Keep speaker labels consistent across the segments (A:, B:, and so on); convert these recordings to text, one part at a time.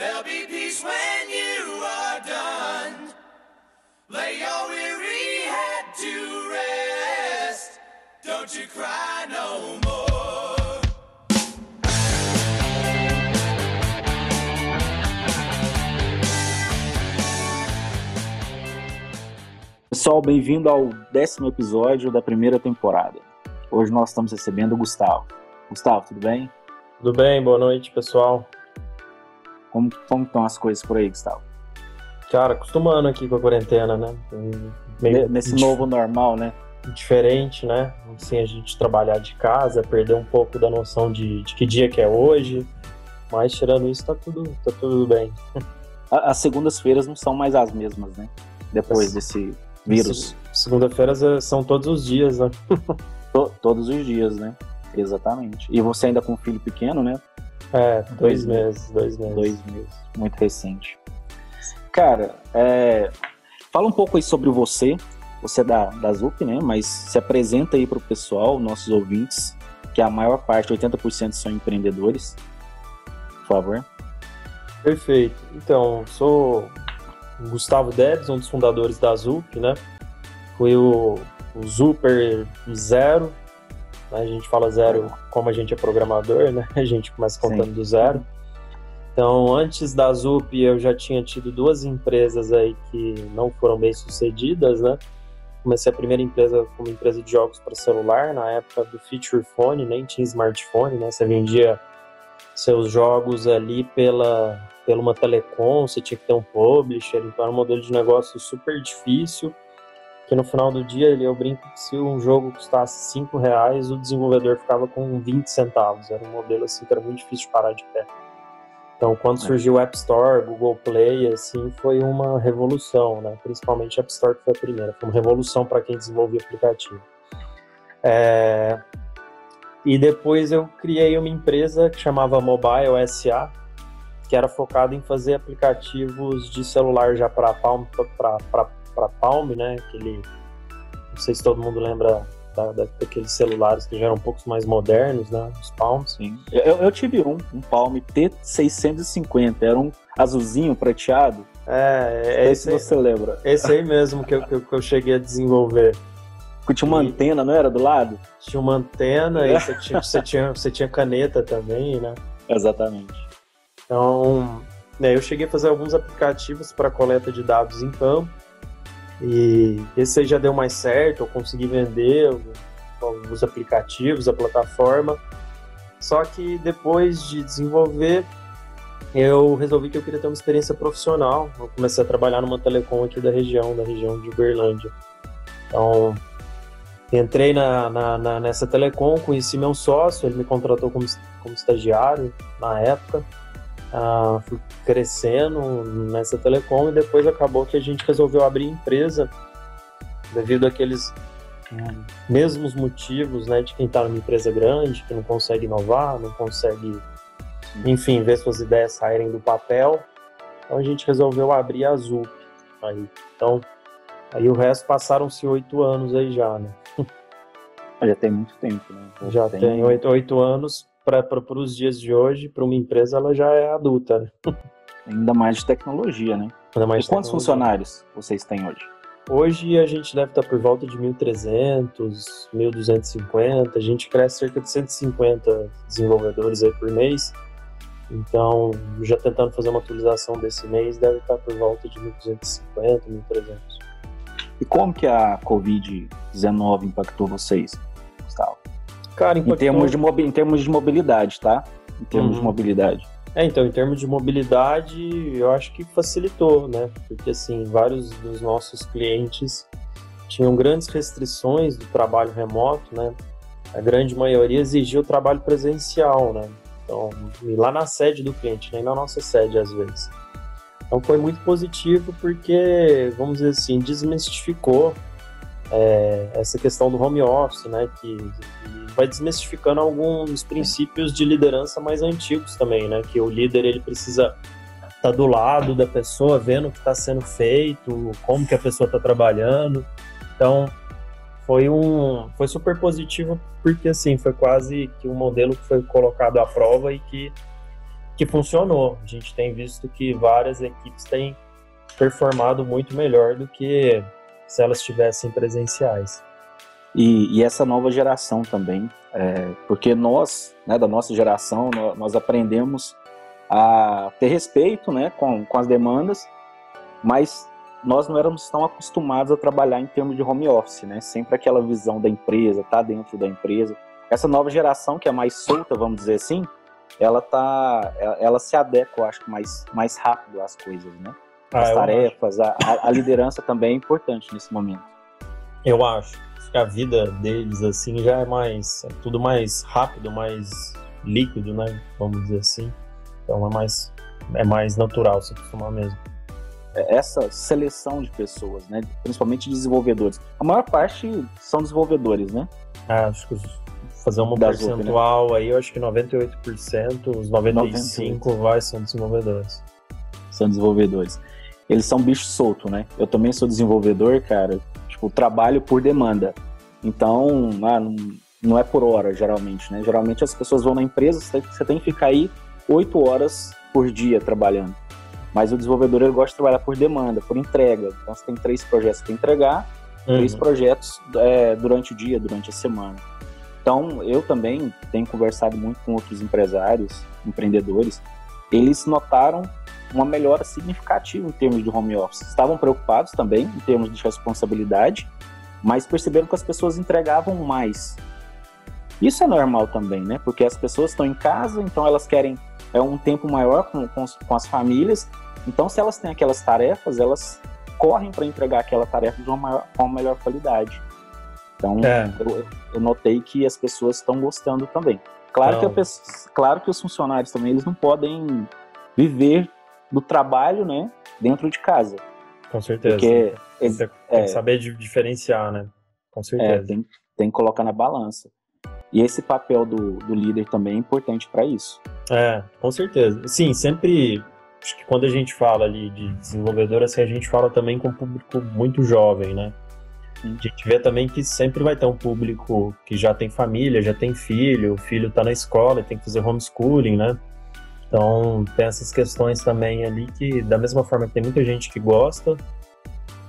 A: There'll be peace when you are done. Lay your weary head to rest. Don't you cry no more.
B: Pessoal, bem-vindo ao décimo episódio da primeira temporada. Hoje nós estamos recebendo o Gustavo. Gustavo, tudo bem?
C: Tudo bem, boa noite, pessoal.
B: Como, como estão as coisas por aí, Gustavo?
C: Cara, acostumando aqui com a quarentena, né? Meio
B: Nesse novo normal, né?
C: Diferente, né? Assim, a gente trabalhar de casa, perder um pouco da noção de, de que dia que é hoje. Mas tirando isso, tá tudo, tá tudo bem.
B: As segundas-feiras não são mais as mesmas, né? Depois desse vírus.
C: Se- Segunda-feiras é- são todos os dias, né?
B: To- todos os dias, né? Exatamente. E você ainda com um filho pequeno, né?
C: É, dois
B: Dois
C: meses, dois meses.
B: Dois meses. Muito recente. Cara, é, fala um pouco aí sobre você. Você é da, da ZUP, né? Mas se apresenta aí pro pessoal, nossos ouvintes, que a maior parte, 80% são empreendedores. Por favor.
C: Perfeito. Então, sou o Gustavo Debs, um dos fundadores da ZUP, né? Fui o, o Zuper zero. Né? A gente fala zero como a gente é programador, né? A gente começa contando
B: Sim.
C: do zero. Então, antes da ZUP, eu já tinha tido duas empresas aí que não foram bem sucedidas, né? Comecei a primeira empresa como empresa de jogos para celular, na época do Feature Phone, nem tinha smartphone, né? Você vendia seus jogos ali pela, pela uma telecom, você tinha que ter um publisher, então era um modelo de negócio super difícil, que no final do dia ele, eu brinco que se um jogo custasse 5 reais, o desenvolvedor ficava com 20 centavos, era um modelo assim que era muito difícil de parar de pé. Então, quando
B: É.
C: surgiu o App Store, Google Play, assim, foi uma revolução, né? Principalmente a App Store que foi a primeira, foi uma revolução para quem desenvolvia aplicativo. É, e depois eu criei uma empresa que chamava Mobile SA, que era focada em fazer aplicativos de celular já para Palm, para Palm, né? Aquele, não sei se todo mundo lembra da, da- daqueles celulares que já eram um pouco mais modernos, né? Os Palms.
B: Sim. Eu, eu tive um, um Palm T650. Era um azulzinho prateado.
C: É, é esse,
B: se você lembra.
C: esse aí mesmo que eu, que eu- que eu cheguei a desenvolver.
B: Que tinha uma
C: E-
B: antena, não era? Do lado?
C: Tinha uma antena e você tinha, você tinha, você tinha caneta também, né?
B: Exatamente.
C: Então, né, eu cheguei a fazer alguns aplicativos para coleta de dados em campo. E esse aí já deu mais certo, eu consegui vender alguns aplicativos, a plataforma. Só que depois de desenvolver, eu resolvi que eu queria ter uma experiência profissional. Eu comecei a trabalhar numa telecom aqui da região, da região de Uberlândia. Então, entrei na, na- na- nessa telecom, conheci meu sócio, ele me contratou como, como estagiário na época. Ah, fui crescendo nessa telecom e depois acabou que a gente resolveu abrir empresa devido àqueles hum, mesmos motivos né, de quem está numa empresa grande, que não consegue inovar, não consegue, enfim, ver suas ideias saírem do papel. Então a gente resolveu abrir a Zup. Aí, então, aí o resto passaram-se oito anos aí já, né?
B: Já tem muito tempo, né?
C: Já tem oito, oito anos para os dias de hoje, para uma empresa ela já é adulta, né?
B: Ainda mais de tecnologia, né?
C: Ainda mais
B: e quantos funcionários vocês têm hoje?
C: Hoje a gente deve estar por volta de 1.300, 1.250. A gente cresce cerca de 150 desenvolvedores aí por mês. Então, já tentando fazer uma atualização desse mês, deve estar por volta de 1.250, 1.300.
B: E como que a Covid-19 impactou vocês?
C: Cara,
B: Em
C: impactou-
B: termos, de mobi- em termos de mobilidade, tá? Em termos de
C: Uhum.
B: mobilidade.
C: É, então, em termos de mobilidade, eu acho que facilitou, né? Porque, assim, vários dos nossos clientes tinham grandes restrições do trabalho remoto, né? A grande maioria exigia o trabalho presencial, né? Então, lá na sede do cliente, nem na nossa sede, às vezes. Então, foi muito positivo porque, vamos dizer assim, desmistificou é, essa questão do home office, né? Que que vai desmistificando alguns princípios de liderança mais antigos também, né? Que o líder ele precisa estar do lado da pessoa, vendo o que está sendo feito, como que a pessoa está trabalhando. Então foi um, foi super positivo porque assim foi quase que um modelo que foi colocado à prova e que que funcionou. A gente tem visto que várias equipes têm performado muito melhor do que se elas estivessem presenciais.
B: E, e, essa nova geração também, é, porque nós, né, da nossa geração, nós, nós, aprendemos a ter respeito né, com, com as demandas, mas nós não éramos tão acostumados a trabalhar em termos de home office, né? Sempre aquela visão da empresa, tá dentro da empresa. Essa nova geração que é mais solta, vamos dizer assim, ela tá, ela, se adequa, acho que mais, mais rápido às coisas, né? Ah, As tarefas, a, a, liderança também é importante nesse momento.
C: Eu acho que a vida deles assim já é mais, é tudo mais rápido, mais líquido, né? Vamos dizer assim. Então é mais, é mais natural se acostumar mesmo.
B: É, essa seleção de pessoas, né? Principalmente desenvolvedores. A maior parte são desenvolvedores, né?
C: Ah, acho que fazer um percentual né? aí, eu acho que 98%, os 95% 98. vai são desenvolvedores.
B: São desenvolvedores. Eles são bicho solto, né? Eu também sou desenvolvedor, cara. Tipo, trabalho por demanda. Então, ah, não, não é por hora, geralmente, né? Geralmente as pessoas vão na empresa, você tem que ficar aí oito horas por dia trabalhando. Mas o desenvolvedor ele gosta de trabalhar por demanda, por entrega. Então você tem três projetos para entregar, uhum. três projetos é, durante o dia, durante a semana. Então, eu também tenho conversado muito com outros empresários, empreendedores, eles notaram uma melhora significativa em termos de home office. Estavam preocupados também em termos de responsabilidade, mas perceberam que as pessoas entregavam mais. Isso é normal também, né? Porque as pessoas estão em casa, então elas querem é um tempo maior com, com, com as famílias. Então, se elas têm aquelas tarefas, elas correm para entregar aquela tarefa de uma, maior, com uma melhor qualidade. Então, é. eu, eu, notei que as pessoas estão gostando também. Claro que, pessoa, claro que os funcionários também eles não podem viver do trabalho, né, dentro de casa.
C: Com certeza. Porque tem, tem é, que saber diferenciar, né? Com certeza. É,
B: tem, tem que colocar na balança. E esse papel do, do líder também é importante para isso.
C: É, com certeza. Sim, sempre. Acho que quando a gente fala ali de desenvolvedor, assim, a gente fala também com um público muito jovem, né? A gente vê também que sempre vai ter um público que já tem família, já tem filho, o filho está na escola, tem que fazer homeschooling, né? Então, tem essas questões também ali que, da mesma forma que tem muita gente que gosta,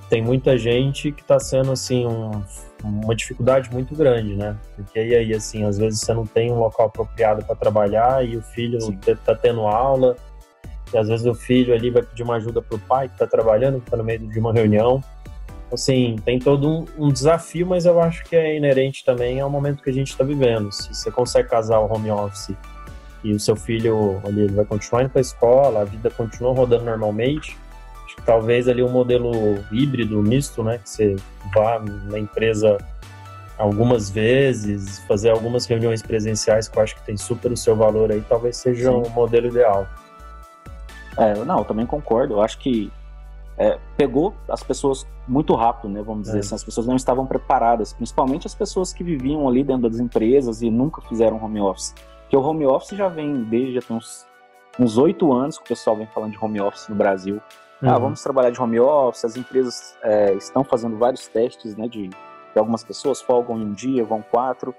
C: tem muita gente que está sendo, assim, um, uma dificuldade muito grande, né? Porque aí, assim, às vezes você não tem um local apropriado para trabalhar e o filho está tendo aula, e às vezes o filho ali vai pedir uma ajuda para o pai que está trabalhando, que está no meio de uma reunião assim, tem todo um, um, desafio, mas eu acho que é inerente também ao momento que a gente está vivendo. Se você consegue casar o home office e o seu filho ali ele vai continuar indo para a escola, a vida continua rodando normalmente, acho que talvez ali um modelo híbrido, misto, né, que você vá na empresa algumas vezes, fazer algumas reuniões presenciais que eu acho que tem super o seu valor aí, talvez seja Sim. um modelo ideal.
B: É, não, eu também concordo. Eu acho que é, pegou as pessoas muito rápido, né? Vamos dizer é. assim, as pessoas não estavam preparadas, principalmente as pessoas que viviam ali dentro das empresas e nunca fizeram home office. Porque o home office já vem desde já tem uns oito anos que o pessoal vem falando de home office no Brasil. Ah, uhum. Ah, vamos trabalhar de home office. As empresas é, estão fazendo vários testes, né? De, de algumas pessoas folgam em um dia, vão quatro,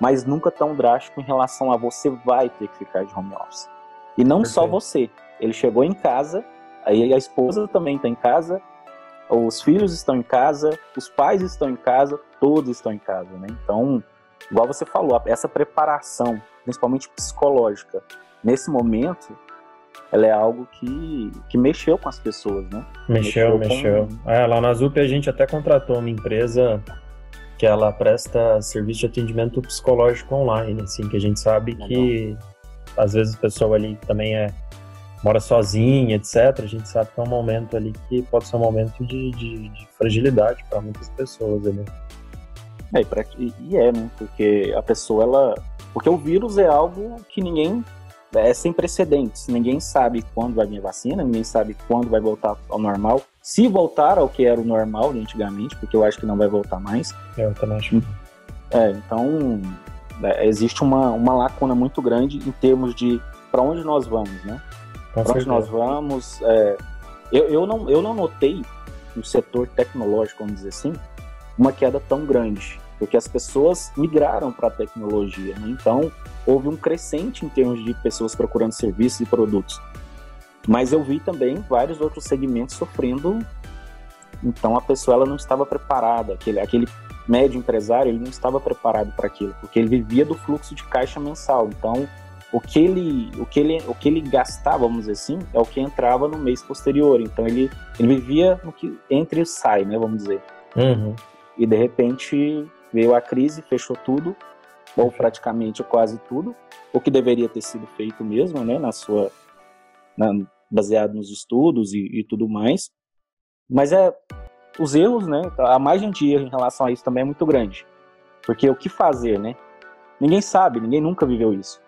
B: mas nunca tão drástico em relação a você vai ter que ficar de home office. E não Perfeito. só você. Ele chegou em casa Aí a esposa também está em casa, os filhos estão em casa, os pais estão em casa, todos estão em casa, né? Então, igual você falou, essa preparação, principalmente psicológica, nesse momento, ela é algo que, que mexeu com as pessoas, né?
C: Mexeu, mexeu. Com... É, lá na ZUP a gente até contratou uma empresa que ela presta serviço de atendimento psicológico online, assim, que a gente sabe que às vezes o pessoal ali também é mora sozinha, etc., a gente sabe que é um momento ali que pode ser um momento de, de, de fragilidade para muitas pessoas ali.
B: É, e, pra, e, é, né? Porque a pessoa, ela. Porque o vírus é algo que ninguém. É sem precedentes. Ninguém sabe quando vai vir a vacina, ninguém sabe quando vai voltar ao normal. Se voltar ao que era o normal de antigamente, porque eu acho que não vai voltar mais.
C: Eu também acho.
B: É, então. É, existe uma, uma lacuna muito grande em termos de para onde nós vamos, né? Para onde nós vamos. É, eu, eu, não, eu não notei no setor tecnológico, vamos dizer assim, uma queda tão grande, porque as pessoas migraram para a tecnologia. Né? Então, houve um crescente em termos de pessoas procurando serviços e produtos. Mas eu vi também vários outros segmentos sofrendo. Então a pessoa ela não estava preparada, aquele, aquele médio empresário ele não estava preparado para aquilo, porque ele vivia do fluxo de caixa mensal. Então o que ele, o que ele, o que ele gastava, vamos dizer assim, é o que entrava no mês posterior. Então ele, ele vivia no que entre e sai, né, vamos dizer.
C: Uhum.
B: E de repente veio a crise, fechou tudo, ou praticamente quase tudo, o que deveria ter sido feito mesmo, né, na sua, na, baseado nos estudos e, e, tudo mais. Mas é os erros, né, a margem de erro em relação a isso também é muito grande, porque o que fazer, né? Ninguém sabe, ninguém nunca viveu isso.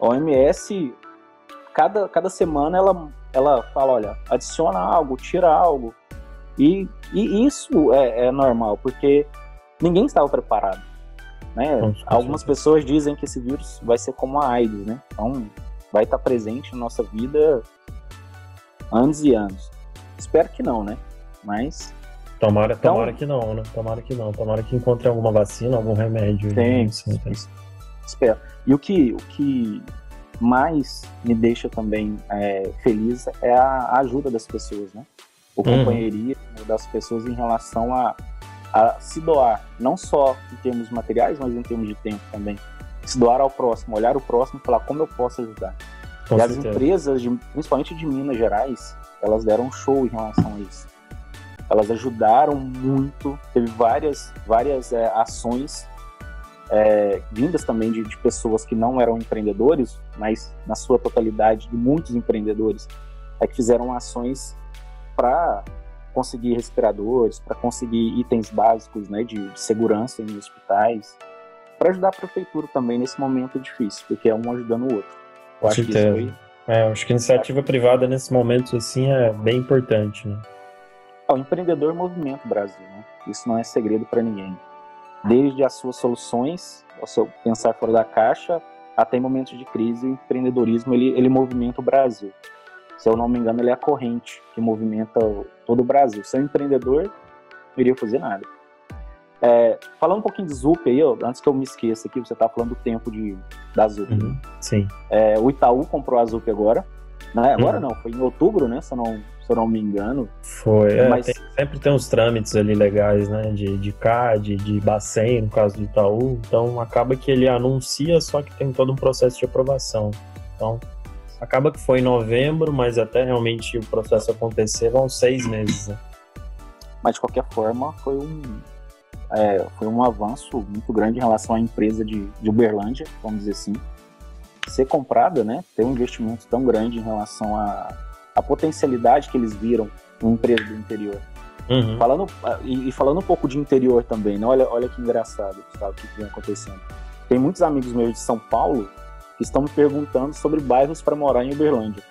B: A OMS, cada, cada semana ela, ela fala, olha, adiciona algo, tira algo. E, e isso é, é normal, porque ninguém estava preparado. Né? Algumas pessoas dizem que esse vírus vai ser como a AIDS, né? Então vai estar presente na nossa vida anos e anos. Espero que não, né? Mas
C: Tomara, então, tomara que não, né? Tomara que não. Tomara que encontre alguma vacina, algum remédio.
B: Tem, né? Espero. E o que, o que mais me deixa também é, feliz é a, ajuda das pessoas, né? O uhum. companheirismo das pessoas em relação a, a se doar, não só em termos materiais, mas em termos de tempo também. Se doar ao próximo, olhar o próximo e falar como eu posso ajudar. Com e certeza. as empresas, de, principalmente de Minas Gerais, elas deram um show em relação a isso. Elas ajudaram muito, teve várias, várias é, ações é, vindas também de, de, pessoas que não eram empreendedores, mas na sua totalidade de muitos empreendedores, é que fizeram ações para conseguir respiradores, para conseguir itens básicos né, de, de segurança em hospitais, para ajudar a prefeitura também nesse momento difícil, porque é um ajudando o outro.
C: Eu acho que. É, acho que a iniciativa privada nesses momentos assim é bem importante, né?
B: É, o empreendedor movimento Brasil, né? Isso não é segredo para ninguém desde as suas soluções, o seu pensar fora da caixa, até em momentos de crise, o empreendedorismo ele, ele movimenta o Brasil. Se eu não me engano, ele é a corrente que movimenta todo o Brasil. Sem empreendedor, não iria fazer nada. É, falando um pouquinho de Zup aí, ó, antes que eu me esqueça aqui, você está falando do tempo de, da Zup. Uhum,
C: sim.
B: É, o Itaú comprou a Zup agora. Né? Agora uhum. não, foi em outubro, né? Se eu não, se eu não me engano.
C: Foi, é, mas... Tem, sempre tem uns trâmites ali legais, né? De, de CAD, de Bacen, no caso do Itaú. Então acaba que ele anuncia, só que tem todo um processo de aprovação. Então acaba que foi em novembro, mas até realmente o processo acontecer vão seis meses. Né?
B: Mas de qualquer forma, foi um, é, foi um avanço muito grande em relação à empresa de, de Uberlândia, vamos dizer assim. Ser comprada, né? Ter um investimento tão grande em relação a a potencialidade que eles viram em empresa do interior. Uhum. Falando, ah, e, e, falando um pouco de interior também, né? olha, olha que engraçado Gustavo, o que vem acontecendo. Tem muitos amigos meus de São Paulo que estão me perguntando sobre bairros para morar em Uberlândia.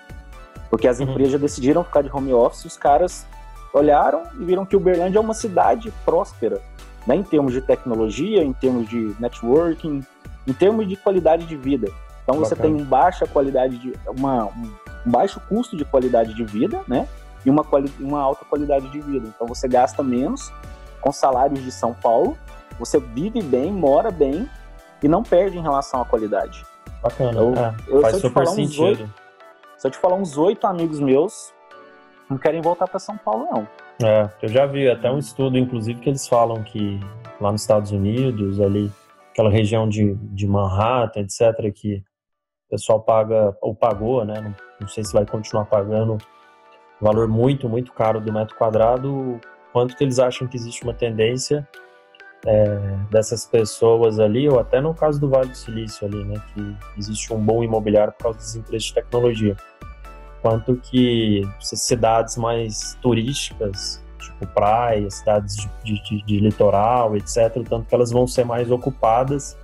B: Porque as uhum. empresas já decidiram ficar de home office e os caras olharam e viram que Uberlândia é uma cidade próspera, né? em termos de tecnologia, em termos de networking, em termos de qualidade de vida. Então Bacana. você tem baixa qualidade de uma, um baixo custo de qualidade de vida, né? E uma, uma alta qualidade de vida. Então você gasta menos com salários de São Paulo, você vive bem, mora bem e não perde em relação à qualidade.
C: Bacana. Eu, é, eu, faz super sentido. Oito,
B: se eu te falar uns oito amigos meus não querem voltar para São Paulo, não.
C: É, eu já vi até um estudo, inclusive, que eles falam que lá nos Estados Unidos, ali, aquela região de, de Manhattan, etc., que o pessoal paga, ou pagou, né? Não, não sei se vai continuar pagando valor muito, muito caro do metro quadrado, quanto que eles acham que existe uma tendência é, dessas pessoas ali, ou até no caso do Vale do Silício ali, né, que existe um bom imobiliário por causa das empresas de tecnologia. Quanto que cidades mais turísticas, tipo praias, cidades de, de, de litoral, etc., tanto que elas vão ser mais ocupadas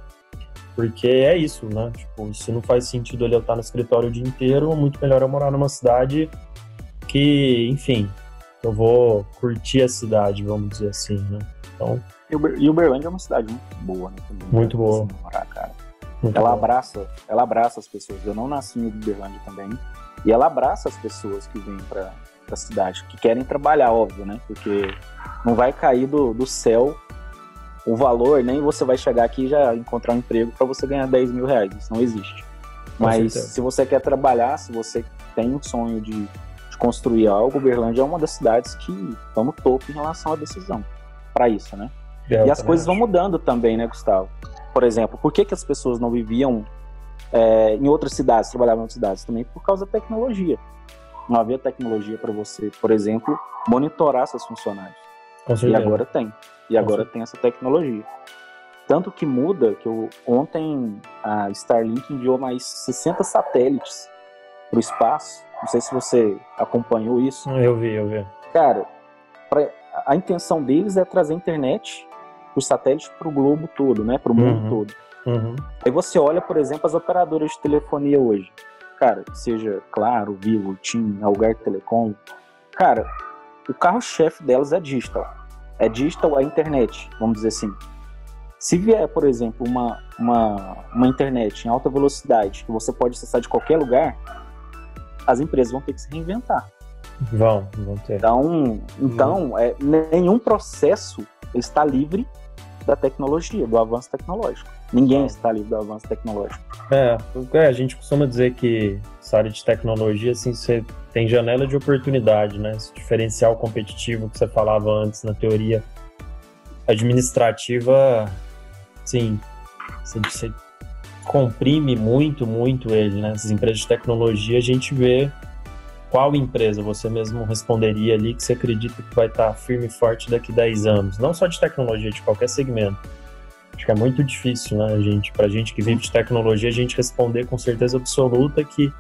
C: porque é isso, né? Tipo, se não faz sentido ele estar no escritório o dia inteiro, muito melhor eu morar numa cidade que, enfim, eu vou curtir a cidade, vamos dizer assim, né? Então...
B: E Uberlândia é uma cidade muito boa, né?
C: Também, muito boa.
B: Morar, cara. Muito ela boa. abraça, ela abraça as pessoas. Eu não nasci em Uberlândia também. E ela abraça as pessoas que vêm para a cidade, que querem trabalhar, óbvio, né? Porque não vai cair do, do céu o valor, nem você vai chegar aqui e já encontrar um emprego para você ganhar 10 mil reais. Isso não existe. Mas se você quer trabalhar, se você tem um sonho de, de construir algo, Uberlândia é uma das cidades que estão no topo em relação à decisão para isso, né?
C: É,
B: E
C: eu
B: as coisas vão
C: acho.
B: mudando também, né, Gustavo? Por exemplo, por que, que as pessoas não viviam é, em outras cidades, trabalhavam em outras cidades? Também por causa da tecnologia. Não havia tecnologia para você, por exemplo, monitorar seus funcionários. E agora tem. E agora tem essa tecnologia. Tanto que muda que eu, ontem a Starlink enviou mais 60 satélites para o espaço. Não sei se você acompanhou isso.
C: Eu vi, eu vi.
B: Cara, pra- a intenção deles é trazer internet por satélite para o globo todo, né? Para o mundo
C: Uhum.
B: todo.
C: Uhum.
B: Aí você olha, por exemplo, as operadoras de telefonia hoje. Cara, seja Claro, Vivo, TIM, Algar Telecom. Cara, o carro-chefe delas é digital. É digital a internet, vamos dizer assim. Se vier, por exemplo, uma, uma, uma internet em alta velocidade que você pode acessar de qualquer lugar, as empresas vão ter que se reinventar.
C: Vão, vão ter.
B: Então, então é, nenhum processo está livre da tecnologia, do avanço tecnológico. Ninguém está livre do avanço tecnológico.
C: É, porque a gente costuma dizer que essa área de tecnologia, assim, você tem janela de oportunidade, né? Esse diferencial competitivo que você falava antes na teoria administrativa, sim, você, comprime muito, muito ele, né? Essas empresas de tecnologia, a gente vê qual empresa você mesmo responderia ali que você acredita que vai estar firme e forte daqui a 10 anos. Não só de tecnologia, de qualquer segmento. Acho que é muito difícil, né, gente, pra gente que vive de tecnologia, a gente responder com certeza absoluta que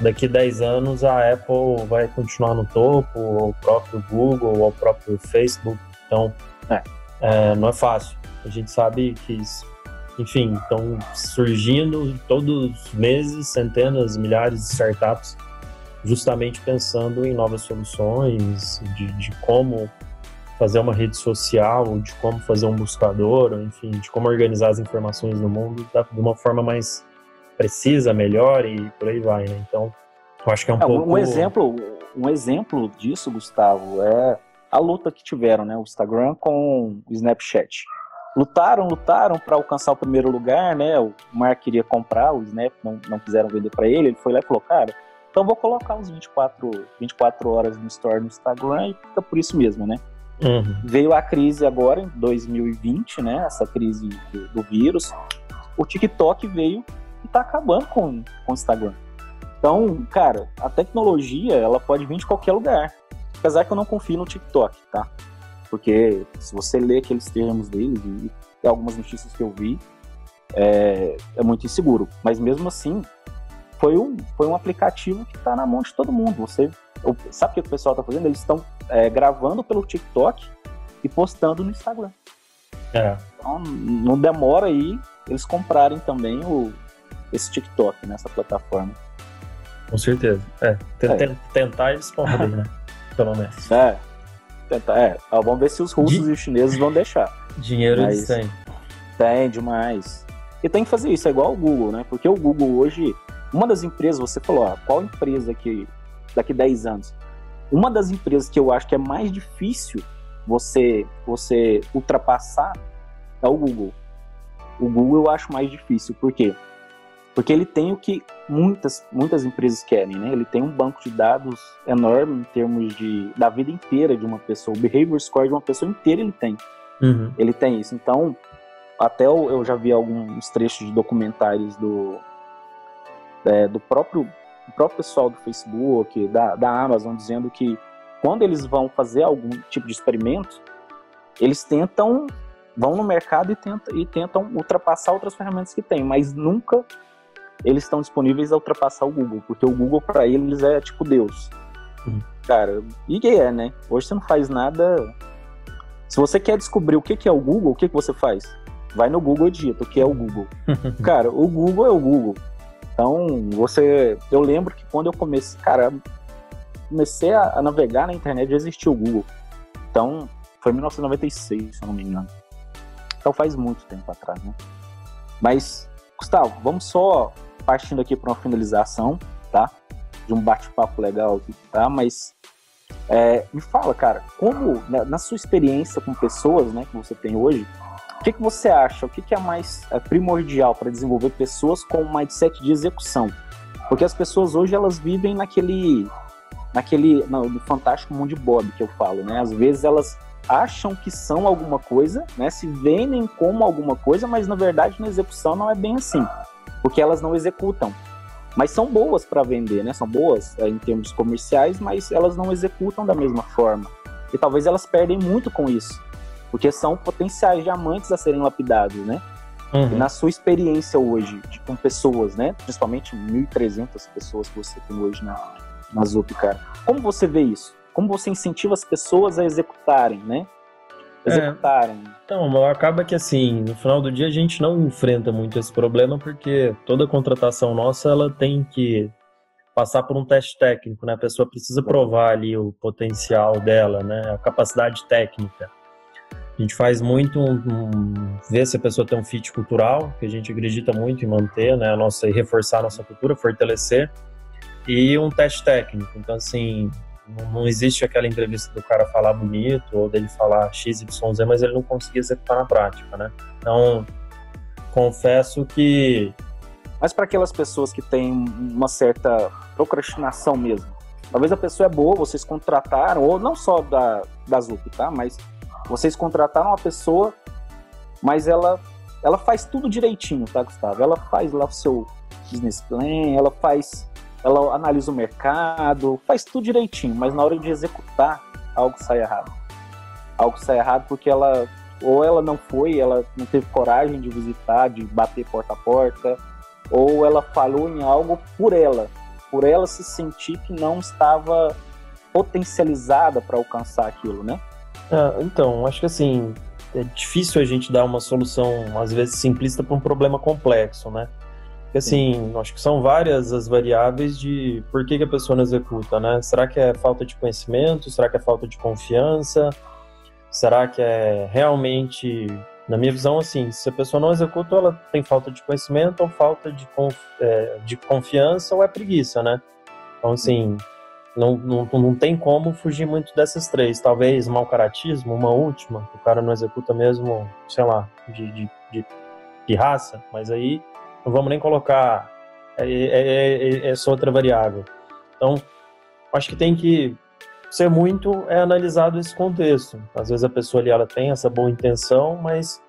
C: daqui a 10 anos a Apple vai continuar no topo, ou o próprio Google, ou o próprio Facebook. Então,
B: É.
C: é, não é fácil. A gente sabe que, enfim, estão surgindo todos os meses centenas, milhares de startups justamente pensando em novas soluções, de, de como fazer uma rede social, de como fazer um buscador, enfim, de como organizar as informações no mundo de uma forma mais precisa, melhor e por aí vai, né? Então, eu acho que é um
B: É,
C: pouco...
B: um exemplo, um exemplo disso, Gustavo, é a luta que tiveram, né, o Instagram com o Snapchat. Lutaram, lutaram para alcançar o primeiro lugar, né? O Mark queria comprar o Snap, não, não quiseram vender para ele. Ele foi lá e falou, cara, então vou colocar os 24, 24 horas no store no Instagram e fica por isso mesmo, né?
C: Uhum.
B: Veio a crise agora em 2020, né? Essa crise do, do vírus. O TikTok veio e tá acabando com, com o Instagram. Então, cara, a tecnologia ela pode vir de qualquer lugar. Apesar que eu não confio no TikTok, tá? Porque se você lê aqueles termos deles e, algumas notícias que eu vi, é, é muito inseguro. Mas mesmo assim, foi um, foi um aplicativo que tá na mão de todo mundo. Você sabe o que o pessoal tá fazendo? Eles estão é, gravando pelo TikTok e postando no Instagram.
C: É,
B: Então, não demora aí eles comprarem também o, esse TikTok nessa plataforma.
C: com certeza. É,
B: É.
C: te- tentar eles podem, né? Pelo menos.
B: É, tentar, é. Ó, vamos ver se os russos
C: De-
B: e os chineses vão deixar.
C: Dinheiro
B: Mas-
C: eles têm.
B: Tem demais. E tem que fazer isso, é igual o Google, né? Porque o Google hoje, uma das empresas, você falou, ó, qual empresa que daqui 10 anos? Uma das empresas que eu acho que é mais difícil você você ultrapassar é o Google. O Google eu acho mais difícil, por quê? Porque ele tem o que muitas muitas empresas querem, né? Ele tem um banco de dados enorme em termos de da vida inteira de uma pessoa, o behavior score de uma pessoa inteira ele tem
C: Uhum.
B: ele tem isso. Então, até eu, eu já vi alguns trechos de documentários do, é, do próprio, do próprio pessoal do Facebook, da, da Amazon, dizendo que quando eles vão fazer algum tipo de experimento, eles tentam, vão no mercado e, tenta, e tentam ultrapassar outras ferramentas que tem, mas nunca eles estão disponíveis a ultrapassar o Google, porque o Google para eles é tipo Deus.
C: Uhum.
B: Cara, e que é, né? Hoje você não faz nada se você quer descobrir o que que é o Google, o que, que você faz? Vai no Google e digita o que é o Google. Cara, o Google é o Google. Então, você. Eu lembro que quando eu comecei. Cara, comecei a, navegar na internet já existia o Google. Então, foi em 1996, se eu não me engano. Então faz muito tempo atrás, né? Mas, Gustavo, vamos só partindo aqui para uma finalização, tá? De um bate-papo legal aqui, tá? Mas é, me fala, cara, como na, na sua experiência com pessoas, né, que você tem hoje, O que, que você acha? O que, que é mais é, primordial para desenvolver pessoas com um mindset de execução? Porque as pessoas hoje elas vivem naquele naquele no, no fantástico mundo de Bob que eu falo, né? Às vezes elas acham que são alguma coisa, né? Se vendem como alguma coisa, mas na verdade na execução não é bem assim, porque elas não executam. Mas são boas para vender, né? São boas é, em termos comerciais, mas elas não executam da mesma forma. E talvez elas perdem muito com isso, porque são potenciais diamantes a serem lapidados, né? Uhum. Na sua experiência hoje, com pessoas, né? Principalmente 1.300 pessoas que você tem hoje na, na Zup, cara. Como você vê isso? Como você incentiva as pessoas a executarem, né?
C: É. Executarem. É. Então, acaba que assim, no final do dia a gente não enfrenta muito esse problema porque toda contratação nossa ela tem que passar por um teste técnico, né? A pessoa precisa provar ali o potencial dela, né? A capacidade técnica. A gente faz muito um, um, ver se a pessoa tem um fit cultural, que a gente acredita muito em manter, né? A nossa, e reforçar a nossa cultura, fortalecer e um teste técnico. Então, assim, não, existe aquela entrevista do cara falar bonito ou dele falar X, Y, Z, mas ele não conseguir executar na prática, né? Então, confesso que.
B: Mas para aquelas pessoas que têm uma certa procrastinação mesmo, talvez a pessoa é boa, vocês contrataram, ou não só da, da ZUP, tá? Mas vocês contrataram uma pessoa, mas ela, ela faz tudo direitinho, tá, Gustavo? Ela faz lá o seu business plan, ela faz ela analisa o mercado, faz tudo direitinho, mas na hora de executar, algo sai errado. Algo sai errado porque ela ou ela não foi, ela não teve coragem de visitar, de bater porta a porta, ou ela falou em algo por ela, por ela se sentir que não estava potencializada para alcançar aquilo, né?
C: É, então, acho que assim, é difícil a gente dar uma solução, às vezes, simplista para um problema complexo, né? Porque, assim, acho que são várias as variáveis de por que, que a pessoa não executa, né? Será que é falta de conhecimento? Será que é falta de confiança? Será que é realmente, na minha visão, assim, se a pessoa não executa, ela tem falta de conhecimento ou falta de, conf, é, de confiança ou é preguiça, né? Então, assim, não, não, não tem como fugir muito dessas três. Talvez mau caratismo, uma última, que o cara não executa mesmo, sei lá, de, de, de, de raça, mas aí não vamos nem colocar é, é, é, essa outra variável. Então, acho que tem que ser muito é analisado esse contexto. Às vezes a pessoa ali ela tem essa boa intenção, mas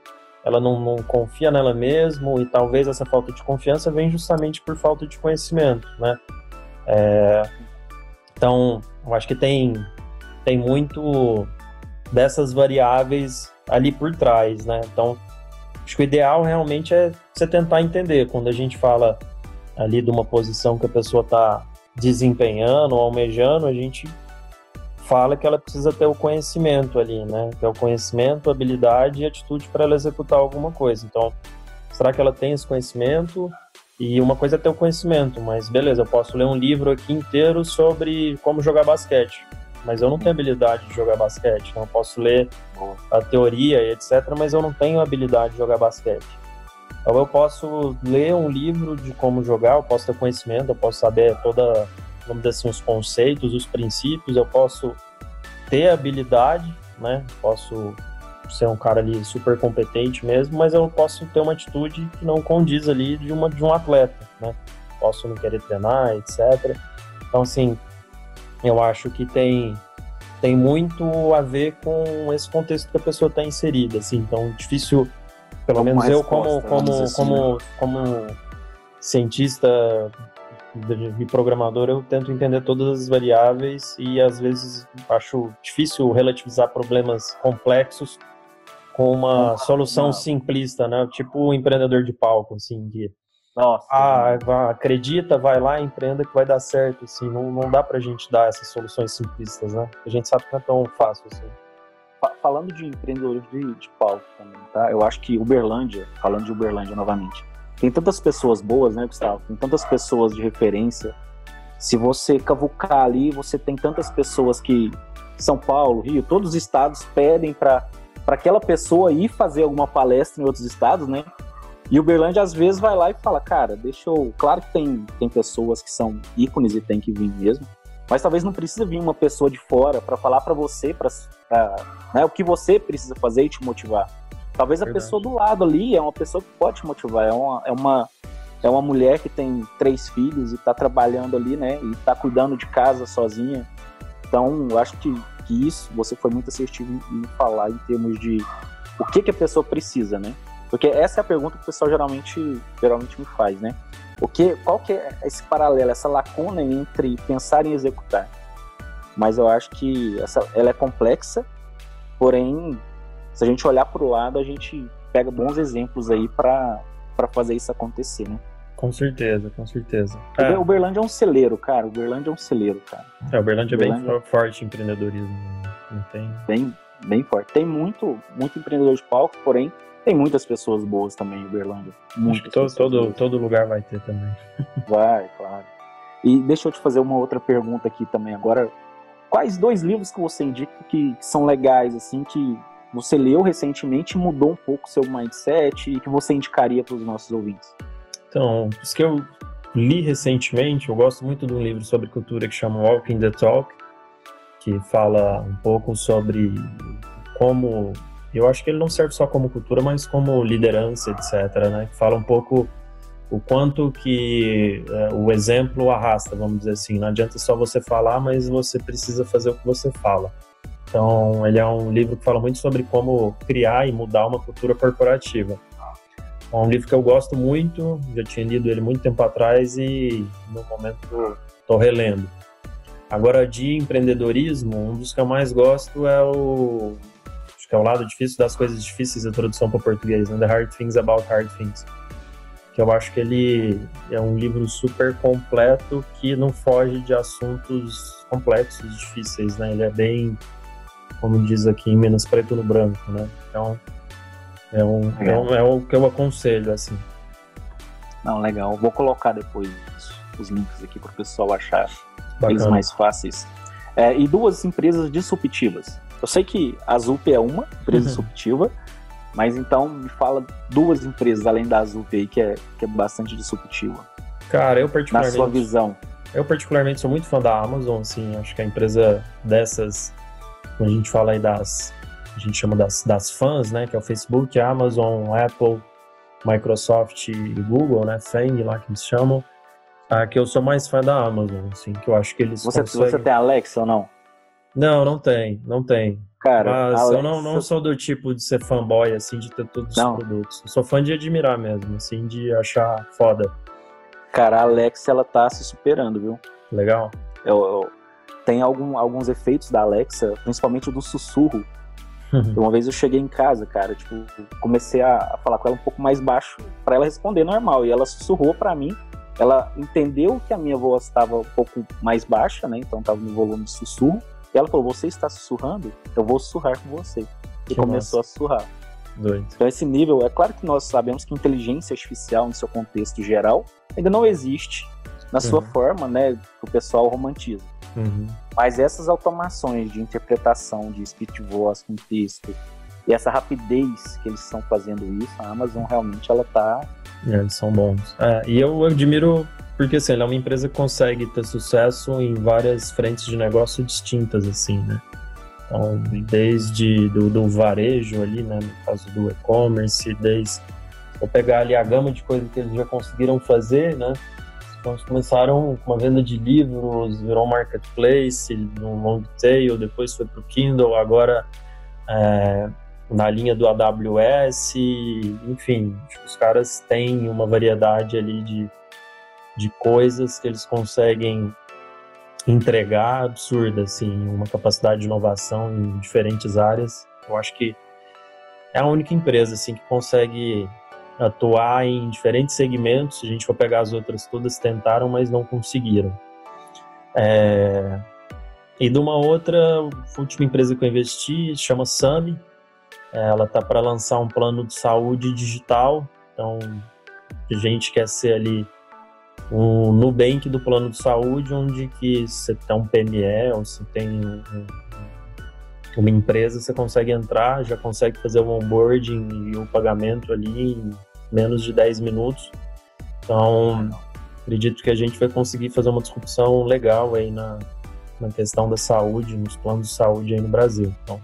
C: ela não, não confia nela mesma e talvez essa falta de confiança vem justamente por falta de conhecimento, né? É, então, eu acho que tem tem muito dessas variáveis ali por trás, né? Então, Acho que o ideal realmente é você tentar entender quando a gente fala ali de uma posição que a pessoa está desempenhando almejando, a gente fala que ela precisa ter o conhecimento ali, né? Que é o conhecimento, habilidade e atitude para ela executar alguma coisa. Então, será que ela tem esse conhecimento? E uma coisa é ter o conhecimento, mas beleza, eu posso ler um livro aqui inteiro sobre como jogar basquete mas eu não tenho habilidade de jogar basquete. Então eu posso ler a teoria e etc, mas eu não tenho habilidade de jogar basquete. Então eu posso ler um livro de como jogar, eu posso ter conhecimento, eu posso saber toda, vamos dizer assim, os conceitos, os princípios, eu posso ter habilidade, né? Posso ser um cara ali super competente mesmo, mas eu posso ter uma atitude que não condiz ali de, uma, de um atleta, né? Posso não querer treinar, etc. Então, assim, eu acho que tem tem muito a ver com esse contexto que a pessoa está inserida, assim. Então, difícil, pelo menos eu como como assim, como né? como cientista e programador, eu tento entender todas as variáveis e às vezes acho difícil relativizar problemas complexos com uma solução simplista, né? Tipo o empreendedor de palco, assim, que nossa. Ah, acredita, vai lá, empreenda que vai dar certo, assim. Não, não dá pra gente dar essas soluções simplistas, né? A gente sabe que não é tão fácil assim.
B: Falando de empreendedores de, de palco também, tá? Eu acho que Uberlândia, falando de Uberlândia novamente, tem tantas pessoas boas, né, Gustavo? Tem tantas pessoas de referência. Se você cavucar ali, você tem tantas pessoas que São Paulo, Rio, todos os estados pedem para aquela pessoa ir fazer alguma palestra em outros estados, né? E o Uberlândia às vezes vai lá e fala, cara, deixa eu. Claro que tem, tem pessoas que são ícones e tem que vir mesmo, mas talvez não precisa vir uma pessoa de fora para falar para você pra, pra, né, o que você precisa fazer e te motivar. Talvez a
C: Verdade.
B: pessoa do lado ali é uma pessoa que pode te motivar. É uma, é uma, é uma mulher que tem três filhos e tá trabalhando ali, né? E tá cuidando de casa sozinha. Então, eu acho que, que isso, você foi muito assertivo em, em falar em termos de o que, que a pessoa precisa, né? Porque essa é a pergunta que o pessoal geralmente, geralmente me faz, né? O que, qual que é esse paralelo, essa lacuna entre pensar e executar? Mas eu acho que essa, ela é complexa, porém, se a gente olhar para o lado, a gente pega bons exemplos aí para fazer isso acontecer, né?
C: Com certeza, com certeza.
B: O
C: É,
B: Uber- Uberlândia é um celeiro, cara. O Uberlândia é um celeiro, cara.
C: é, Uberlândia é bem
B: Uberlândia-
C: fo- forte em empreendedorismo. né? Não tem.
B: Bem, bem forte. Tem muito, muito empreendedor de palco, porém, tem muitas pessoas boas também em Uberlândia.
C: Acho
B: Muitas
C: que todo, todo, todo lugar vai ter também.
B: Vai, claro. E deixa eu te fazer uma outra pergunta aqui também agora. Quais dois livros que você indica que, que são legais, assim, que você leu recentemente e mudou um pouco o seu mindset e que você indicaria para os nossos ouvintes?
C: Então, os que eu li recentemente, eu gosto muito de um livro sobre cultura que chama Walking the Talk, que fala um pouco sobre como. Eu acho que ele não serve só como cultura, mas como liderança, etc. Né? Fala um pouco o quanto que é, o exemplo arrasta, vamos dizer assim. Não adianta só você falar, mas você precisa fazer o que você fala. Então, ele é um livro que fala muito sobre como criar e mudar uma cultura corporativa. É um livro que eu gosto muito, já tinha lido ele muito tempo atrás e no momento estou relendo. Agora, de empreendedorismo, um dos que eu mais gosto é o. Acho que é o lado difícil das coisas difíceis, a tradução para o português, né? The Hard Things About Hard Things. Que eu acho que ele é um livro super completo que não foge de assuntos complexos, difíceis, né? Ele é bem, como diz aqui em Minas, preto no branco, né? Então, é, um, é, um, é o que eu aconselho, assim.
B: Não, legal. Vou colocar depois os links aqui para o pessoal achar eles
C: Bacana.
B: mais fáceis. É, e duas empresas disruptivas. Eu sei que a Zup é uma empresa
C: Uhum.
B: disruptiva, mas então me fala duas empresas além da Zup aí que é, que é bastante disruptiva.
C: Cara, eu
B: Na
C: particularmente,
B: sua visão.
C: eu particularmente sou muito fã da Amazon, assim, acho que a empresa dessas, quando a gente fala aí das, a gente chama das, das fãs, né, que é o Facebook, Amazon, Apple, Microsoft e Google, né, FANG lá que eles chamam, a que eu sou mais fã da Amazon, assim, que eu acho que eles
B: Você,
C: conseguem...
B: você tem Alexa ou não?
C: Não, não tem, não tem.
B: Cara,
C: Mas
B: Alexa,
C: eu não, não sou do tipo de ser fanboy, assim, de ter todos
B: Não.
C: os produtos. Eu sou fã de admirar mesmo, assim, de achar foda.
B: cara, a Alexa ela tá se superando, viu?
C: Legal?
B: Eu, eu- tem algum, alguns efeitos da Alexa, principalmente o do sussurro. Uma vez eu cheguei em casa, cara, tipo, comecei a, falar com ela um pouco mais baixo pra ela responder normal. E ela sussurrou pra mim. Ela entendeu que a minha voz estava um pouco mais baixa, né? Então tava no volume de sussurro. Ela falou: Você está sussurrando? Eu vou sussurrar com você. E
C: Que
B: começou a sussurrar.
C: Doido.
B: Então, esse nível, é claro que nós sabemos que inteligência artificial, no seu contexto geral, ainda não existe na sua
C: Uhum.
B: forma, né? Que o pessoal romantiza.
C: Uhum.
B: Mas essas automações de interpretação de speech voz com texto e essa rapidez que eles estão fazendo isso, a Amazon realmente ela tá
C: É, eles são bons. É, e eu admiro porque assim, ela é uma empresa que consegue ter sucesso em várias frentes de negócio distintas, assim, né? Então, desde do, do varejo ali, né? No caso do e-commerce, desde vou pegar ali a gama de coisas que eles já conseguiram fazer, né? Então, eles começaram com uma venda de livros, virou um marketplace, no long tail, depois foi para o Kindle, agora é, na linha do AWS, enfim, que os caras têm uma variedade ali de, de coisas que eles conseguem entregar absurda, assim, uma capacidade de inovação em diferentes áreas. Eu acho que é a única empresa assim que consegue atuar em diferentes segmentos. Se a gente for pegar as outras todas tentaram, mas não conseguiram. É, E de uma outra, a última empresa que eu investi chama Sami. Ela tá para lançar um plano de saúde digital. Então, a gente quer ser ali um Nubank do plano de saúde, onde que você tem um PME ou você tem um- uma empresa, você consegue entrar, já consegue fazer o onboarding e o pagamento ali em menos de 10 minutos. Então, acredito que a gente vai conseguir fazer uma disrupção legal aí na, na questão da saúde, nos planos de saúde aí no Brasil. Então,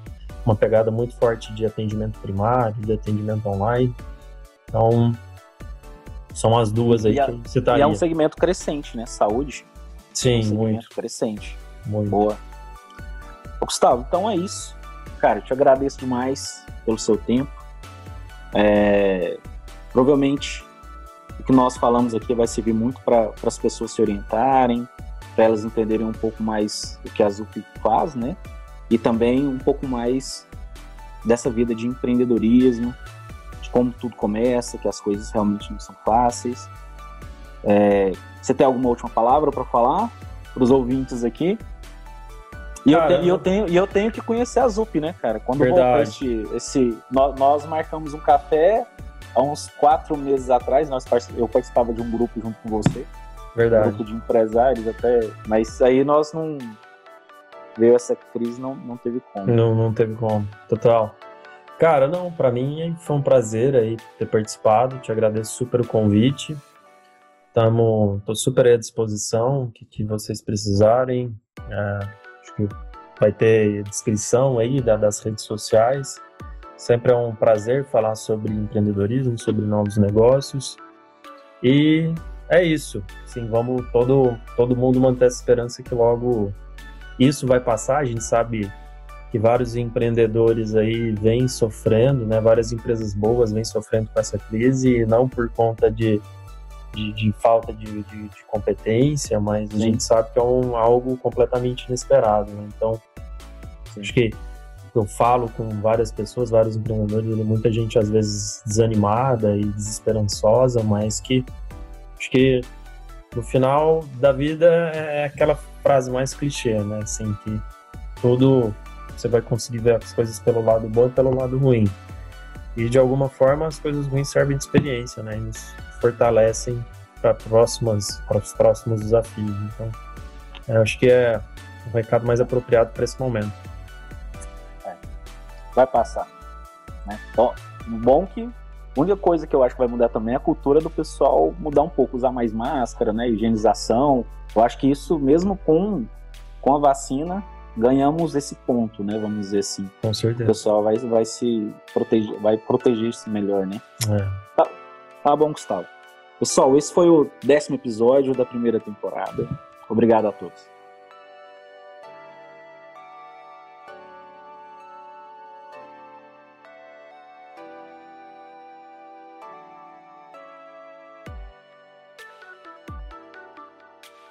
C: uma pegada muito forte de atendimento primário, de atendimento online. Então, são as duas aí
B: a-
C: que eu citaria.
B: E é um segmento crescente, né? Saúde. é um
C: Sim,
B: segmento
C: muito,
B: crescente.
C: muito.
B: Boa. Ô, Gustavo, então é isso. Cara, eu te agradeço demais pelo seu tempo. É, provavelmente o que nós falamos aqui vai servir muito para as pessoas se orientarem, para elas entenderem um pouco mais o que a ZUP faz, né? E também um pouco mais dessa vida de empreendedorismo, de como tudo começa, que as coisas realmente não são fáceis. É, você tem alguma última palavra para falar para os ouvintes aqui? E eu, te- e eu tenho, e eu tenho que conhecer a ZUP, né, cara? Quando voltou
C: Verdade.
B: esse, esse nó- nós, marcamos um café há uns quatro meses atrás. Nós, eu participava de um grupo junto com você, um
C: Verdade.
B: grupo de empresários até, mas aí nós não veio essa crise, não, não teve como.
C: Não, não teve como. Total. Cara, não, pra mim foi um prazer aí ter participado. Te agradeço super o convite. Tamo, tô super à disposição, o que, que vocês precisarem. É, acho que vai ter descrição aí da- das redes sociais. Sempre é um prazer falar sobre empreendedorismo, sobre novos negócios. E é isso. Sim, vamos todo, todo mundo manter essa esperança que logo isso vai passar. A gente sabe que vários empreendedores aí vêm sofrendo, né? Várias empresas boas vêm sofrendo com essa crise, e não por conta de, de, de falta de, de, de competência, mas a
B: Sim.
C: gente sabe que é um, algo completamente inesperado. Né? Então, acho que eu falo com várias pessoas, vários empreendedores, muita gente às vezes desanimada e desesperançosa, mas que acho que no final da vida é aquela frase mais clichê, né? Assim, que tudo você vai conseguir ver as coisas pelo lado bom e pelo lado ruim. E de alguma forma as coisas ruins servem de experiência, né? E nos fortalecem para próximas para os próximos desafios. Então, eu acho que é o recado mais apropriado para esse momento.
B: vai passar. Né? Então, bom que a única coisa que eu acho que vai mudar também é a cultura do pessoal mudar um pouco, usar mais máscara, né? higienização. Eu acho que isso, mesmo com, com a vacina, ganhamos esse ponto, né? Vamos dizer assim.
C: Com
B: O
C: certeza.
B: pessoal vai, vai se proteger, vai proteger-se melhor, né?
C: É.
B: Tá bom, Gustavo. Pessoal, esse foi o décimo episódio da primeira temporada. Obrigado a todos.